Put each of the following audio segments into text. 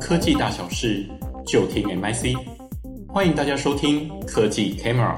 科技大小事，就听 MIC。欢迎大家收听科技 Camera。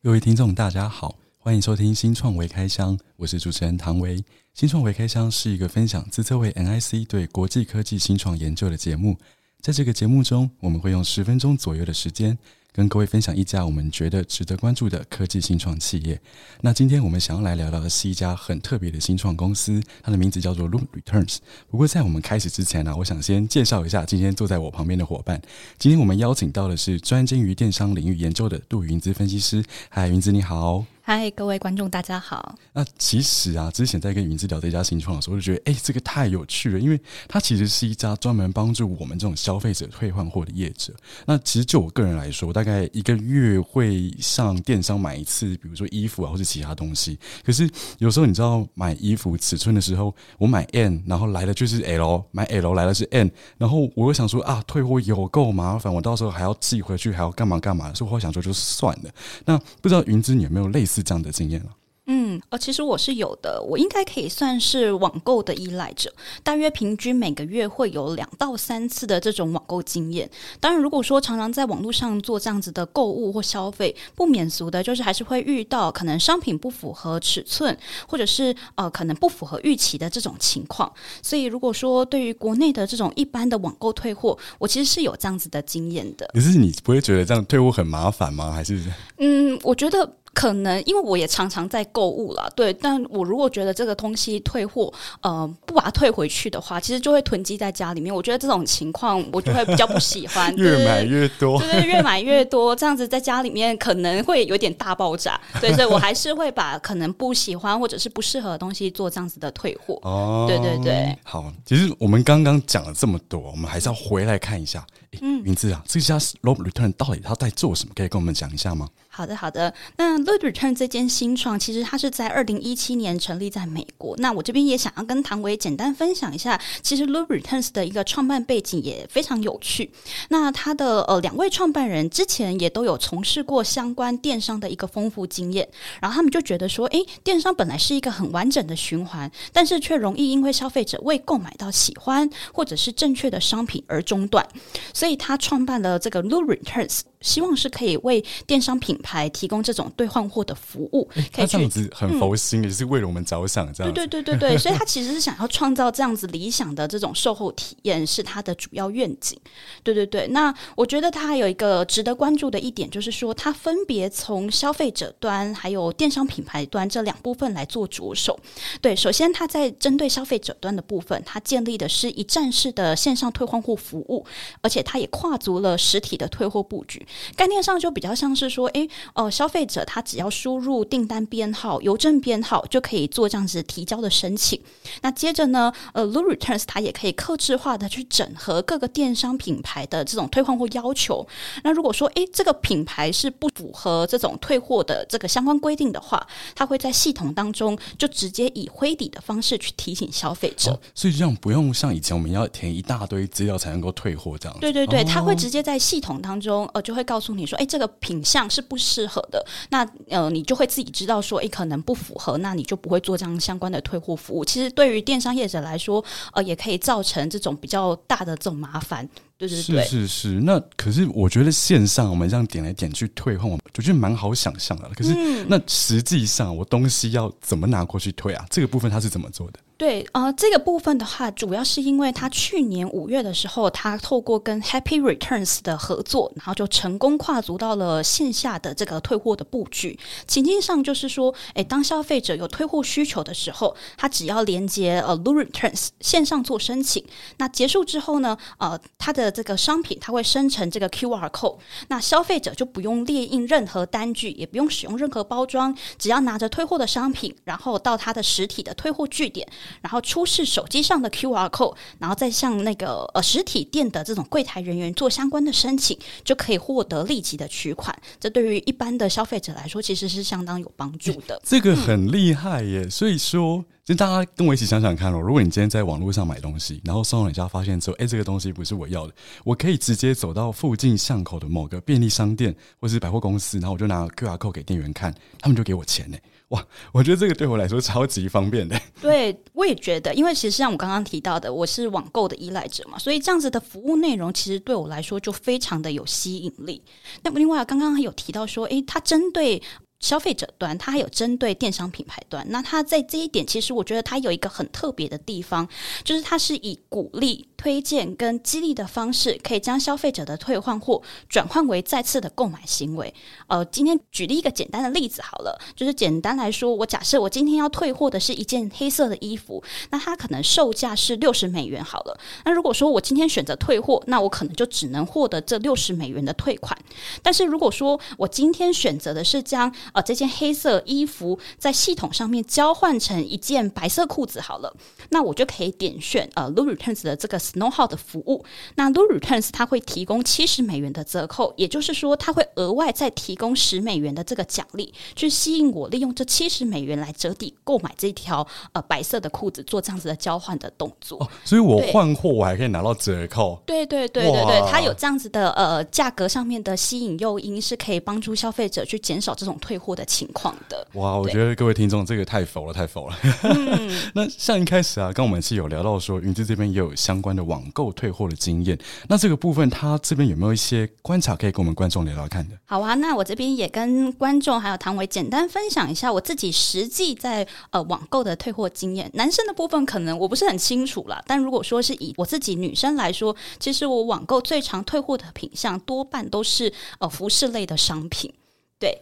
各位听众，大家好，欢迎收听新创微开箱，我是主持人唐维。新创微开箱是一个分享资策会 MIC 对国际科技新创研究的节目。在这个节目中，我们会用十分钟左右的时间，跟各位分享一家我们觉得值得关注的科技新创企业。那今天我们想要来聊聊的是一家很特别的新创公司，它的名字叫做 Loop Returns。不过在我们开始之前呢，我想先介绍一下今天坐在我旁边的伙伴。今天我们邀请到的是专精于电商领域研究的杜云姿分析师。嗨，云姿你好。嗨，各位观众，大家好。那其实啊，之前在跟云姿聊这家新创的时候，我就觉得，哎、这个太有趣了，因为它其实是一家专门帮助我们这种消费者退换货的业者。那其实就我个人来说，大概一个月会上电商买一次，比如说衣服啊，或是其他东西。可是有时候你知道，买衣服尺寸的时候，我买 N，然后来的就是 L，买 L 来的是 N，然后我又想说啊，退货有够麻烦，我到时候还要寄回去，还要干嘛干嘛，所以我想说就算了。那不知道云姿你有没有类似？是这样的经验了。嗯，呃，其实我是有的，我应该可以算是网购的依赖者，大约平均每个月会有两到三次的这种网购经验。当然，如果说常常在网络上做这样子的购物或消费，不免俗的就是还是会遇到可能商品不符合尺寸，或者是呃可能不符合预期的这种情况。所以，如果说对于国内的这种一般的网购退货，我其实是有这样子的经验的。可是你不会觉得这样退货很麻烦吗？还是？嗯，我觉得。可能因为我也常常在购物啦，对，但我如果觉得这个东西退货，呃，不把它退回去的话，其实就会囤积在家里面。我觉得这种情况我就会比较不喜欢，越买越多，对，对，越买越多，这样子在家里面可能会有点大爆炸。对，所以我还是会把可能不喜欢或者是不适合的东西做这样子的退货。哦，对对对。好，其实我们刚刚讲了这么多，我们还是要回来看一下。嗯，名字啊，这家 Loop Return 到底他在做什么？可以跟我们讲一下吗？好的，好的。那 Loop Return 这间新创，其实它是在二零一七年成立在美国。那我这边也想要跟唐维简单分享一下，其实 Loop Returns 的一个创办背景也非常有趣。那他的呃两位创办人之前也都有从事过相关电商的一个丰富经验，然后他们就觉得说，诶，电商本来是一个很完整的循环，但是却容易因为消费者未购买到喜欢或者是正确的商品而中断。所以为他创办了这个 Low Returns，希望是可以为电商品牌提供这种兑换货的服务。可以他这样子很佛心，也、嗯、是为了我们着想，这样。对对对对对，所以他其实是想要创造这样子理想的这种售后体验，是他的主要愿景。对对对，那我觉得他还有一个值得关注的一点，就是说他分别从消费者端还有电商品牌端这两部分来做着手。对，首先他在针对消费者端的部分，他建立的是一站式的线上退换货服务，而且他。也跨足了实体的退货布局，概念上就比较像是说，诶，呃，消费者他只要输入订单编号、邮政编号，就可以做这样子提交的申请。那接着呢，呃，Loop Returns 它也可以客制化的去整合各个电商品牌的这种退换货要求。那如果说，诶，这个品牌是不符合这种退货的这个相关规定的话，它会在系统当中就直接以灰底的方式去提醒消费者。哦，所以这样不用像以前我们要填一大堆资料才能够退货这样。对对。对，它会直接在系统当中，呃，就会告诉你说，哎，这个品相是不适合的，那呃，你就会自己知道说，哎，可能不符合，那你就不会做这样相关的退货服务。其实对于电商业者来说，呃，也可以造成这种比较大的这种麻烦。对对对，是是是。那可是我觉得线上我们这样点来点去退换，我就觉得蛮好想象的。可是那实际上我东西要怎么拿过去退啊？这个部分他是怎么做的？对啊、呃，这个部分的话，主要是因为他去年五月的时候，他透过跟 Happy Returns 的合作，然后就成功跨足到了线下的这个退货的布局。情境上就是说，哎，当消费者有退货需求的时候，他只要连接呃 Loop Returns 线上做申请，那结束之后呢，呃，他的这个商品它会生成这个 QR code，那消费者就不用列印任何单据，也不用使用任何包装，只要拿着退货的商品，然后到他的实体的退货据点。然后出示手机上的 QR code，然后再向那个呃实体店的这种柜台人员做相关的申请，就可以获得立即的取款。这对于一般的消费者来说，其实是相当有帮助的。这个很厉害耶！所以说，就大家跟我一起想想看哦，如果你今天在网络上买东西，然后送到你家发现之后，哎，这个东西不是我要的，我可以直接走到附近巷口的某个便利商店或是百货公司，然后我就拿 QR code 给店员看，他们就给我钱呢。哇，我觉得这个对我来说超级方便的。对，我也觉得，因为其实像我刚刚提到的，我是网购的依赖者嘛，所以这样子的服务内容其实对我来说就非常的有吸引力。那么另外，刚刚还有提到说，诶，它针对。消费者端，它还有针对电商品牌端。那它在这一点，其实我觉得它有一个很特别的地方，就是它是以鼓励、推荐跟激励的方式，可以将消费者的退换货转换为再次的购买行为。呃，今天举例一个简单的例子好了，就是简单来说，我假设我今天要退货的是一件黑色的衣服，那它可能售价是六十美元好了。那如果说我今天选择退货，那我可能就只能获得这六十美元的退款。但是如果说我今天选择的是将呃，这件黑色衣服在系统上面交换成一件白色裤子好了，那我就可以点选呃 Lou Returns 的这个 Snow Hut 的服务。那 Lou Returns 它会提供七十美元的折扣，也就是说，它会额外再提供十美元的这个奖励，去吸引我利用这七十美元来折抵购买这条呃白色的裤子，做这样子的交换的动作。哦，所以我换货我还可以拿到折扣。对对对对对，它有这样子的呃价格上面的吸引诱因，是可以帮助消费者去减少这种退货的情况的。哇，我觉得各位听众这个太否了，太否了。嗯、那像一开始啊，刚我们是有聊到说，云芝这边也有相关的网购退货的经验。那这个部分，他这边有没有一些观察可以跟我们观众聊聊看的？好啊，那我这边也跟观众还有唐伟简单分享一下我自己实际在呃网购的退货经验。男生的部分可能我不是很清楚啦，但如果说是以我自己女生来说，其实我网购最常退货的品项多半都是呃服饰类的商品，对。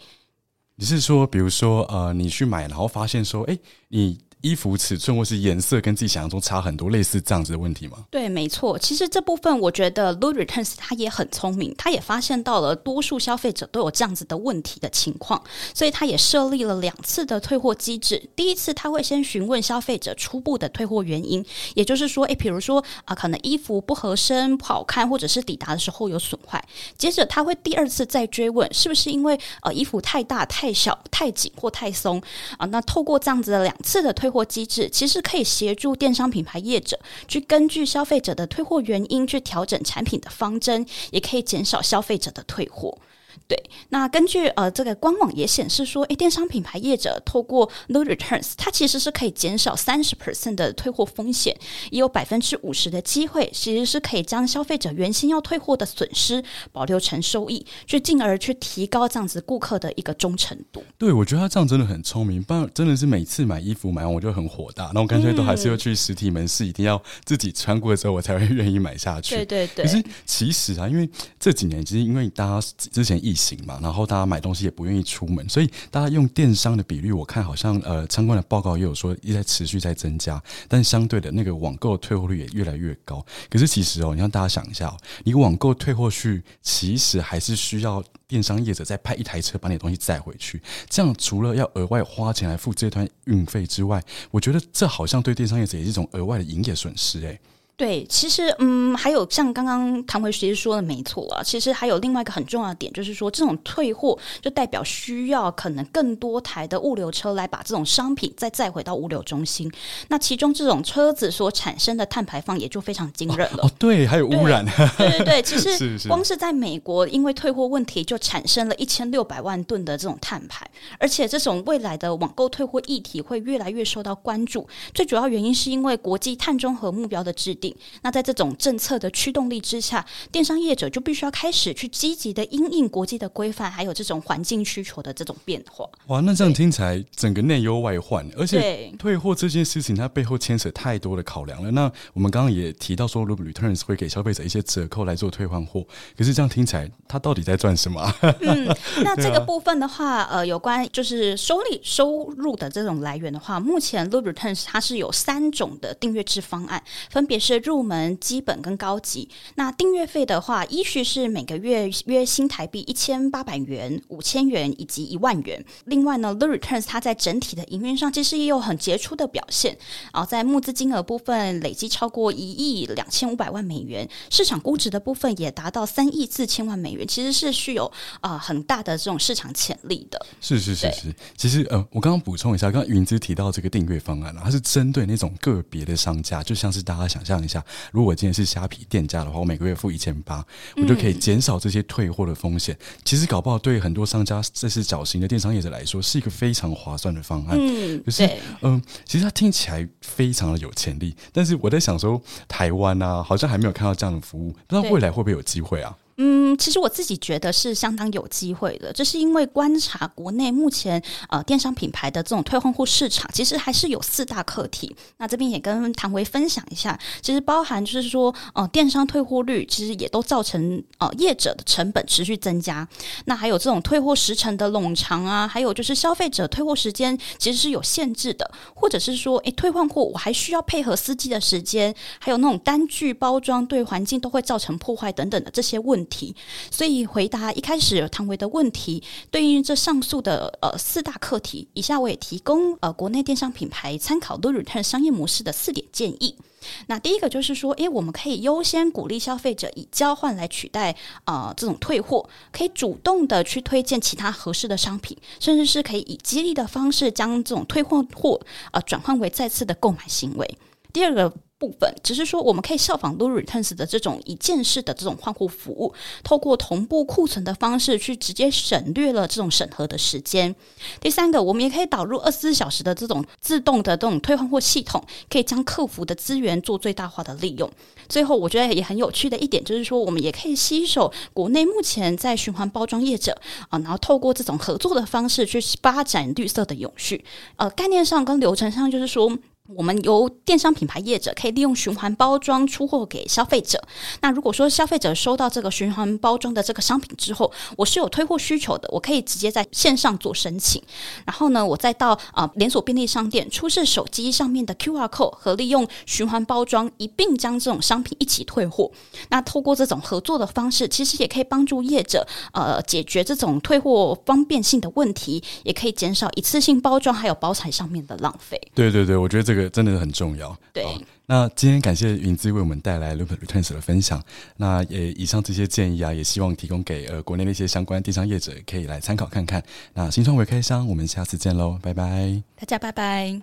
你是说，比如说，呃，你去买，然后发现说，哎，你。衣服尺寸或是颜色跟自己想象中差很多，类似这样子的问题吗？对，没错。其实这部分我觉得 Lou Returns 他也很聪明，他也发现到了多数消费者都有这样子的问题的情况，所以他也设立了两次的退货机制。第一次他会先询问消费者初步的退货原因，也就是说，诶，比如说啊、可能衣服不合身、不好看，或者是抵达的时候有损坏。接着他会第二次再追问，是不是因为呃衣服太大、太小、太紧或太松啊、那透过这样子的两次的退货机制其实可以协助电商品牌业者去根据消费者的退货原因去调整产品的方针，也可以减少消费者的退货。对，那根据呃这个官网也显示说，诶，电商品牌业者透过 Lou Returns，它其实是可以减少三十 percent 的退货风险，也有百分之五十的机会，其实是可以将消费者原先要退货的损失保留成收益，去进而去提高这样子顾客的一个忠诚度。对，我觉得他这样真的很聪明，不然真的是每次买衣服买完我就很火大，那我干脆都还是要去实体门市，一定要自己穿过之后我才会 愿意买下去。对对对。可是其实啊，因为这几年其实因为大家之前疫情嘛，然后大家买东西也不愿意出门，所以大家用电商的比率，我看好像呃相关的报告也有说一直在持续在增加，但相对的那个网购退货率也越来越高。可是其实哦，你让大家想一下哦，你网购退货去，其实还是需要电商业者再派一台车把你的东西载回去。这样除了要额外花钱来付这段运费之外，我觉得这好像对电商业者也是一种额外的营业损失诶。对，其实嗯，还有像刚刚唐维其实说的没错啊。其实还有另外一个很重要的点，就是说这种退货就代表需要可能更多台的物流车来把这种商品再载回到物流中心。那其中这种车子所产生的碳排放也就非常惊人了。哦，对，还有污染。对对对，其 实光是在美国，因为退货问题就产生了一千六百万吨的这种碳排，而且这种未来的网购退货议题会越来越受到关注。最主要原因是因为国际碳中和目标的制定。那在这种政策的驱动力之下，电商业者就必须要开始去积极的因应国际的规范，还有这种环境需求的这种变化。哇，那这样听起来整个内忧外患，而且退货这件事情它背后牵扯太多的考量了。那我们刚刚也提到说，Lou Returns 会给消费者一些折扣来做退换货，可是这样听起来，它到底在赚什么啊？嗯，那这个部分的话，呃，有关就是收利收入的这种来源的话，目前 Lou Returns 它是有三种的订阅制方案，分别是。入门、基本跟高级。那订阅费的话，依序是每个月约新台币一千八百元、五千元以及一万元。另外呢，Lou Returns 它在整体的营运上其实也有很杰出的表现。然后在募资金额部分累计超过一亿两千五百万美元，市场估值的部分也达到三亿四千万美元，其实是具有啊、呃、很大的这种市场潜力的。是是是是，其实呃，我刚刚补充一下，刚刚云芝提到这个订阅方案啊，它是针对那种个别的商家，就像是大家想象。一下，如果我今天是虾皮店家的话，我每个月付一千八，我就可以减少这些退货的风险。嗯、其实搞不好对很多商家，这是小型的电商业者来说，是一个非常划算的方案。嗯，就是嗯，其实它听起来非常的有潜力，但是我在想说，台湾啊，好像还没有看到这样的服务，不知道未来会不会有机会啊？嗯，其实我自己觉得是相当有机会的，这是因为观察国内目前呃电商品牌的这种退换货市场，其实还是有四大课题。那这边也跟唐维分享一下，其实包含就是说，呃，电商退货率其实也都造成呃业者的成本持续增加。那还有这种退货时程的冗长啊，还有就是消费者退货时间其实是有限制的，或者是说，诶，退换货我还需要配合司机的时间，还有那种单据包装对环境都会造成破坏等等的这些问题。题所以回答一开始唐维的问题，对应这上述的呃四大课题，以下我也提供呃国内电商品牌参考 Loreturn 商业模式的四点建议。那第一个就是说，诶，我们可以优先鼓励消费者以交换来取代呃这种退货，可以主动的去推荐其他合适的商品，甚至是可以以激励的方式将这种退换货呃转换为再次的购买行为。第二个。部分只是说，我们可以效仿 Loreturn 的这种一键式的这种换货服务，透过同步库存的方式去直接省略了这种审核的时间。第三个，我们也可以导入二十四小时的这种自动的这种退换货系统，可以将客服的资源做最大化的利用。最后，我觉得也很有趣的一点就是说，我们也可以吸收国内目前在循环包装业者啊，然后透过这种合作的方式去发展绿色的永续。呃，概念上跟流程上就是说。我们由电商品牌业者可以利用循环包装出货给消费者。那如果说消费者收到这个循环包装的这个商品之后，我是有退货需求的，我可以直接在线上做申请。然后呢，我再到啊、连锁便利商店出示手机上面的 QR code 和利用循环包装一并将这种商品一起退货。那透过这种合作的方式，其实也可以帮助业者呃解决这种退货方便性的问题，也可以减少一次性包装还有包材上面的浪费。对对对，我觉得这。这个真的很重要。对，那今天感谢云姿为我们带来 Loop Returns 的分享。那也以上这些建议啊，也希望提供给呃国内的一些相关电商业者可以来参考看看。那新创未开箱，我们下次见喽，拜拜，大家拜拜。